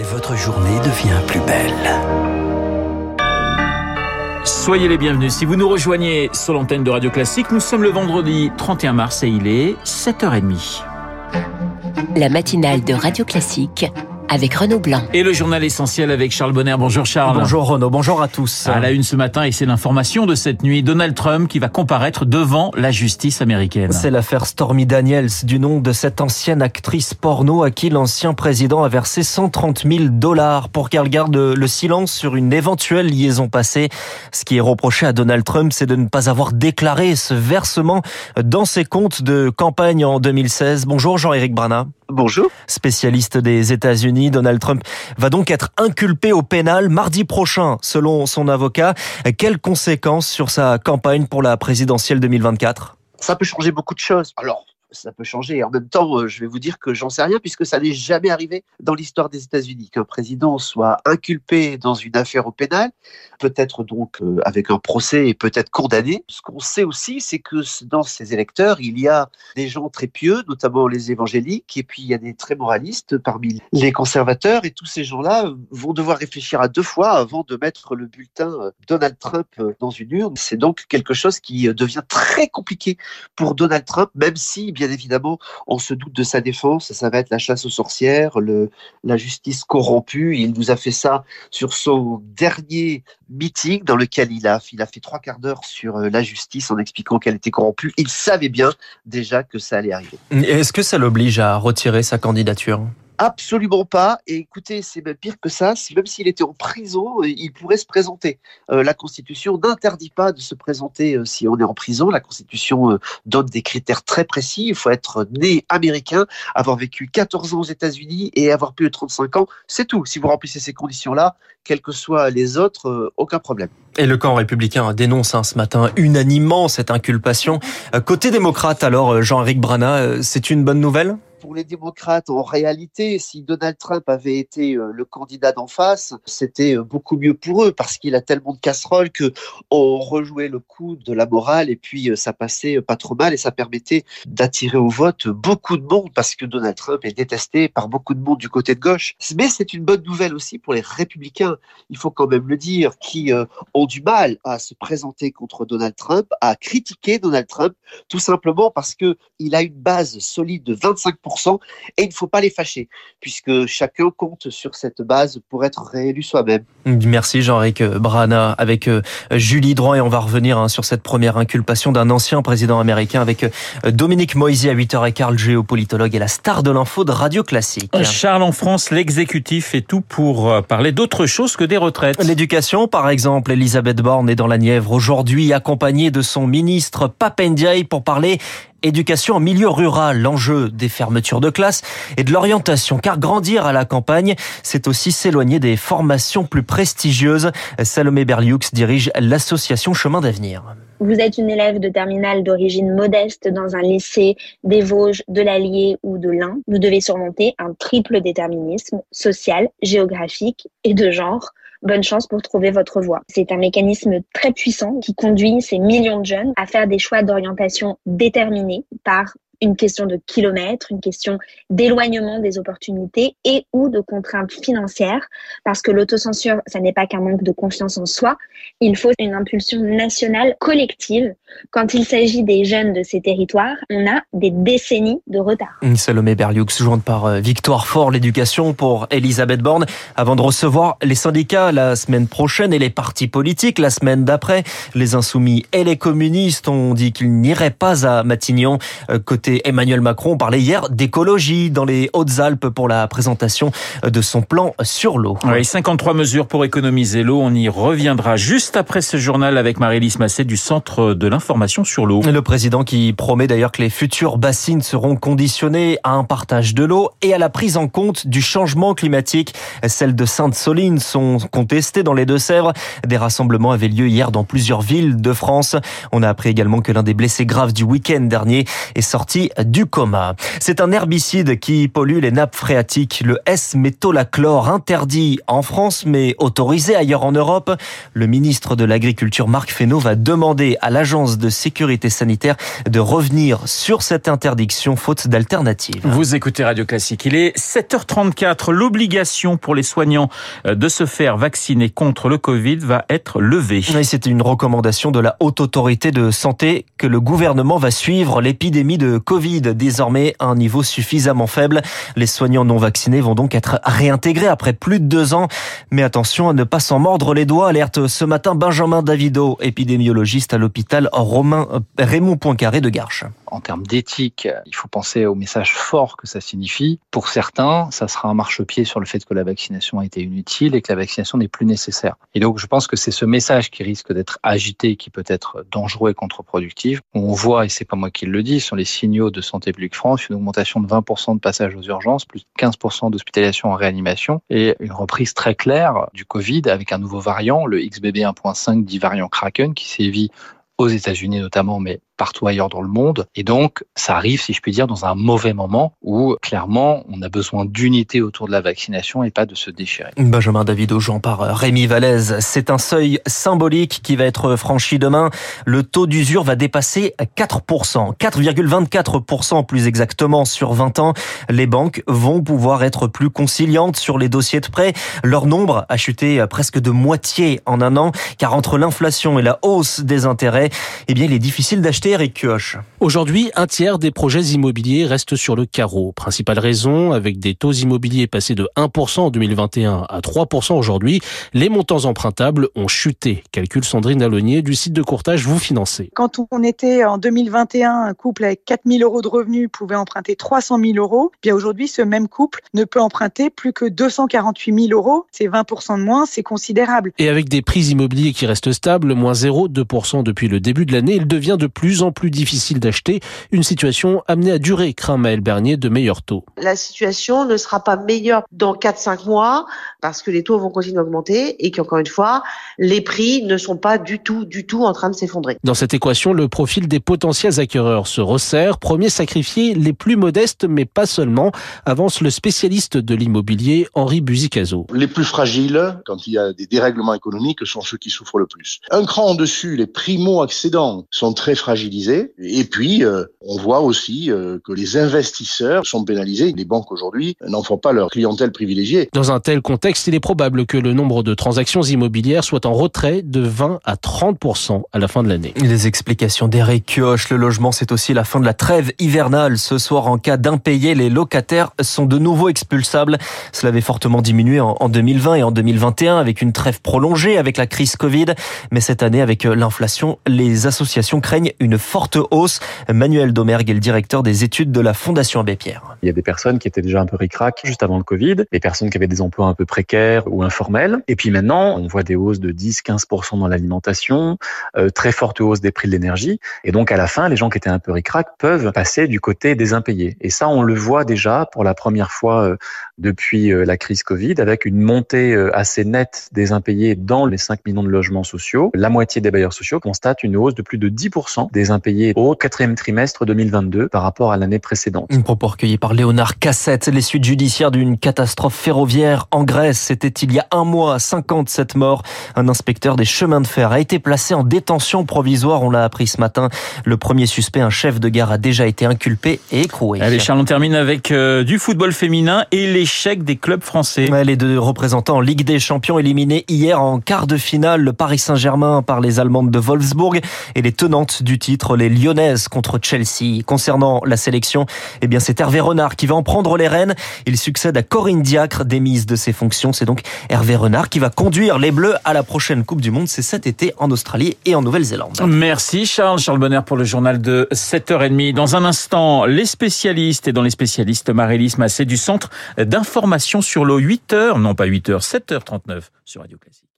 Et votre journée devient plus belle. Soyez les bienvenus. Si vous nous rejoignez sur l'antenne de Radio Classique, nous sommes le vendredi 31 mars et il est 7h30. La matinale de Radio Classique avec Renaud Blanc. Et le journal essentiel avec Charles Bonner. Bonjour Charles. Bonjour Renaud, bonjour à tous. À la une ce matin, et c'est l'information de cette nuit, Donald Trump qui va comparaître devant la justice américaine. C'est l'affaire Stormy Daniels, du nom de cette ancienne actrice porno à qui l'ancien président a versé 130 000 dollars pour qu'elle garde le silence sur une éventuelle liaison passée. Ce qui est reproché à Donald Trump, c'est de ne pas avoir déclaré ce versement dans ses comptes de campagne en 2016. Bonjour Jean-Éric Brana. Bonjour. Spécialiste des États-Unis, Donald Trump va donc être inculpé au pénal mardi prochain, selon son avocat. Quelles conséquences sur sa campagne pour la présidentielle 2024 Ça peut changer beaucoup de choses. Alors, ça peut changer. En même temps, euh, je vais vous dire que j'en sais rien puisque ça n'est jamais arrivé dans l'histoire des États-Unis qu'un président soit inculpé dans une affaire au pénal, peut-être donc euh, avec un procès et peut-être condamné. Ce qu'on sait aussi, c'est que dans ces électeurs, il y a des gens très pieux, notamment les évangéliques, et puis il y a des très moralistes parmi les conservateurs, et tous ces gens-là vont devoir réfléchir à deux fois avant de mettre le bulletin euh, Donald Trump dans une urne. C'est donc quelque chose qui devient très compliqué pour Donald Trump, même si bien évidemment, on se doute de sa défense. Ça va être la chasse aux sorcières, la justice corrompue. Il nous a fait ça sur son dernier meeting dans lequel il a, il a fait trois quarts d'heure sur euh, la justice en expliquant qu'elle était corrompue. Il savait bien déjà que ça allait arriver. Est-ce que ça l'oblige à retirer sa candidature? Absolument pas. Et écoutez, c'est même pire que ça. Même s'il était en prison, il pourrait se présenter. Euh, la Constitution n'interdit pas de se présenter euh, si on est en prison. La Constitution euh, donne des critères très précis. Il faut être né américain, avoir vécu 14 ans aux États-Unis et avoir plus de 35 ans. C'est tout. Si vous remplissez ces conditions-là, quels que soient les autres, aucun problème. Et le camp républicain dénonce hein, ce matin unanimement cette inculpation. Côté démocrate, alors, Jean-Éric Brana, c'est une bonne nouvelle? Pour les démocrates, en réalité, si Donald Trump avait été euh, le candidat d'en face, c'était euh, beaucoup mieux pour eux parce qu'il a tellement de casseroles que on rejouait le coup de la morale et puis euh, ça passait pas trop mal et ça permettait d'attirer au vote beaucoup de monde parce que Donald Trump est détesté par beaucoup de monde du côté de gauche. Mais c'est une bonne nouvelle aussi pour les républicains, il faut quand même le dire, qui ont du mal à se présenter contre Donald Trump, à critiquer Donald Trump, tout simplement parce que il a une base solide de 25% et il ne faut pas les fâcher, puisque chacun compte sur cette base pour être réélu soi-même. Merci Jean-Ric Brana avec euh, Julie Droit et on va revenir hein, sur cette première inculpation d'un ancien président américain avec euh, Dominique Moisy à 8h15, le géopolitologue et la star de l'info de Radio Classique. Charles, en France, l'exécutif fait tout pour euh, parler d'autre chose que des retraites. L'éducation, par exemple, Elisabeth Borne est dans la Nièvre aujourd'hui accompagnée de son ministre Papendiaï pour parler éducation en milieu rural, l'enjeu des fermetures de classe et de l'orientation, car grandir à la campagne, c'est aussi s'éloigner des formations plus prestigieuses. Salomé Berlioux dirige l'association Chemin d'avenir. Vous êtes une élève de terminale d'origine modeste dans un lycée des Vosges, de l'Allier ou de l'Ain. Vous devez surmonter un triple déterminisme social, géographique et de genre bonne chance pour trouver votre voie. C'est un mécanisme très puissant qui conduit ces millions de jeunes à faire des choix d'orientation déterminés par une question de kilomètres, une question d'éloignement des opportunités et ou de contraintes financières, parce que l'autocensure, ça n'est pas qu'un manque de confiance en soi, il faut une impulsion nationale collective. Quand il s'agit des jeunes de ces territoires, on a des décennies de retard. Salomé Berlioux, jointe par euh, Victoire Fort, l'éducation pour Elisabeth Borne, avant de recevoir les syndicats la semaine prochaine et les partis politiques la semaine d'après. Les insoumis et les communistes ont dit qu'ils n'iraient pas à Matignon. Euh, Emmanuel Macron parlait hier d'écologie dans les Hautes-Alpes pour la présentation de son plan sur l'eau. Oui, 53 mesures pour économiser l'eau. On y reviendra juste après ce journal avec Marie-Lise Massé du Centre de l'information sur l'eau. Le président qui promet d'ailleurs que les futures bassines seront conditionnées à un partage de l'eau et à la prise en compte du changement climatique. Celles de Sainte-Soline sont contestées dans les Deux-Sèvres. Des rassemblements avaient lieu hier dans plusieurs villes de France. On a appris également que l'un des blessés graves du week-end dernier est sorti du coma. C'est un herbicide qui pollue les nappes phréatiques, le S-métolachlore, interdit en France mais autorisé ailleurs en Europe. Le ministre de l'Agriculture Marc Fesneau va demander à l'Agence de sécurité sanitaire de revenir sur cette interdiction faute d'alternative. Vous écoutez Radio Classique. Il est 7h34. L'obligation pour les soignants euh, de se faire vacciner contre le Covid va être levée. C'est une recommandation de la Haute Autorité de Santé que le gouvernement va suivre l'épidémie de Covid, désormais un niveau suffisamment faible. Les soignants non vaccinés vont donc être réintégrés après plus de deux ans. Mais attention à ne pas s'en mordre les doigts, alerte ce matin Benjamin Davido, épidémiologiste à l'hôpital Romain euh, Raymond Poincaré de Garches. En termes d'éthique, il faut penser au message fort que ça signifie. Pour certains, ça sera un marchepied sur le fait que la vaccination a été inutile et que la vaccination n'est plus nécessaire. Et donc, je pense que c'est ce message qui risque d'être agité, qui peut être dangereux et contre-productif. On voit, et c'est pas moi qui le dis, sur les signaux de Santé publique France, une augmentation de 20% de passages aux urgences, plus de 15% d'hospitalisation en réanimation et une reprise très claire du Covid avec un nouveau variant, le XBB 1.5 dit variant Kraken, qui sévit aux États-Unis notamment, mais partout ailleurs dans le monde. Et donc, ça arrive, si je puis dire, dans un mauvais moment où, clairement, on a besoin d'unité autour de la vaccination et pas de se déchirer. Benjamin David Aujean par Rémi Vallès. C'est un seuil symbolique qui va être franchi demain. Le taux d'usure va dépasser 4%, 4,24% plus exactement sur 20 ans. Les banques vont pouvoir être plus conciliantes sur les dossiers de prêt. Leur nombre a chuté presque de moitié en un an, car entre l'inflation et la hausse des intérêts, eh bien, il est difficile d'acheter Eric Aujourd'hui, un tiers des projets immobiliers restent sur le carreau. Principale raison, avec des taux immobiliers passés de 1% en 2021 à 3% aujourd'hui, les montants empruntables ont chuté. Calcule Sandrine Alonier du site de courtage Vous Financez. Quand on était en 2021, un couple avec 4 000 euros de revenus pouvait emprunter 300 000 euros. Bien aujourd'hui, ce même couple ne peut emprunter plus que 248 000 euros. C'est 20% de moins, c'est considérable. Et avec des prix immobiliers qui restent stables, moins 0,2% depuis le début de l'année, il devient de plus en plus difficile d'acheter, une situation amenée à durer, craint Maël Bernier de meilleurs taux. La situation ne sera pas meilleure dans 4-5 mois parce que les taux vont continuer d'augmenter et qu'encore une fois, les prix ne sont pas du tout, du tout en train de s'effondrer. Dans cette équation, le profil des potentiels acquéreurs se resserre. Premier sacrifié, les plus modestes, mais pas seulement, avance le spécialiste de l'immobilier, Henri Buzicazo. Les plus fragiles, quand il y a des dérèglements économiques, sont ceux qui souffrent le plus. Un cran en dessus, les primo-accédants sont très Et puis, euh, on voit aussi euh, que les investisseurs sont pénalisés. Les banques aujourd'hui n'en font pas leur clientèle privilégiée. Dans un tel contexte, il est probable que le nombre de transactions immobilières soit en retrait de 20 à 30% à la fin de l'année. Les explications d'Eric Kioch, le logement, c'est aussi la fin de la trêve hivernale. Ce soir, en cas d'impayé, les locataires sont de nouveau expulsables. Cela avait fortement diminué en 2020 et en 2021 avec une trêve prolongée avec la crise Covid. Mais cette année, avec l'inflation, les associations craignent une forte hausse. Manuel Domergue est le directeur des études de la Fondation Abbé Pierre. Il y a des personnes qui étaient déjà un peu ricrac juste avant le Covid, des personnes qui avaient des emplois un peu précaires ou informels. Et puis maintenant, on voit des hausses de 10-15% dans l'alimentation, euh, très forte hausse des prix de l'énergie. Et donc à la fin, les gens qui étaient un peu ricrac peuvent passer du côté des impayés. Et ça, on le voit déjà pour la première fois euh, depuis euh, la crise Covid, avec une montée assez nette des impayés dans les 5 millions de logements sociaux. La moitié des bailleurs sociaux constatent une hausse de plus de 10% des impayés au quatrième trimestre 2022 par rapport à l'année précédente. Un propos recueilli par Léonard Cassette. Les suites judiciaires d'une catastrophe ferroviaire en Grèce. C'était il y a un mois, 57 morts. Un inspecteur des chemins de fer a été placé en détention provisoire. On l'a appris ce matin. Le premier suspect, un chef de gare, a déjà été inculpé et écroué. Allez, Charles, on termine avec euh, du football féminin et l'échec des clubs français. les deux représentants en Ligue des Champions éliminés hier en quart de finale. Le Paris Saint-Germain par les Allemandes de Wolfsburg et les tenantes du titre, les Lyonnaises contre Chelsea. Concernant la sélection, eh bien, c'est Hervé Renard qui va en prendre les rênes. Il succède à Corinne Diacre, démise de ses fonctions. C'est donc Hervé Renard qui va conduire les Bleus à la prochaine Coupe du Monde. C'est cet été en Australie et en Nouvelle-Zélande. Merci Charles. Charles Bonner pour le journal de 7h30. Dans un instant, les spécialistes et dans les spécialistes, Marélis Massé du Centre d'information sur l'eau. 8h, non pas 8h, 7h39 sur Radio Classique.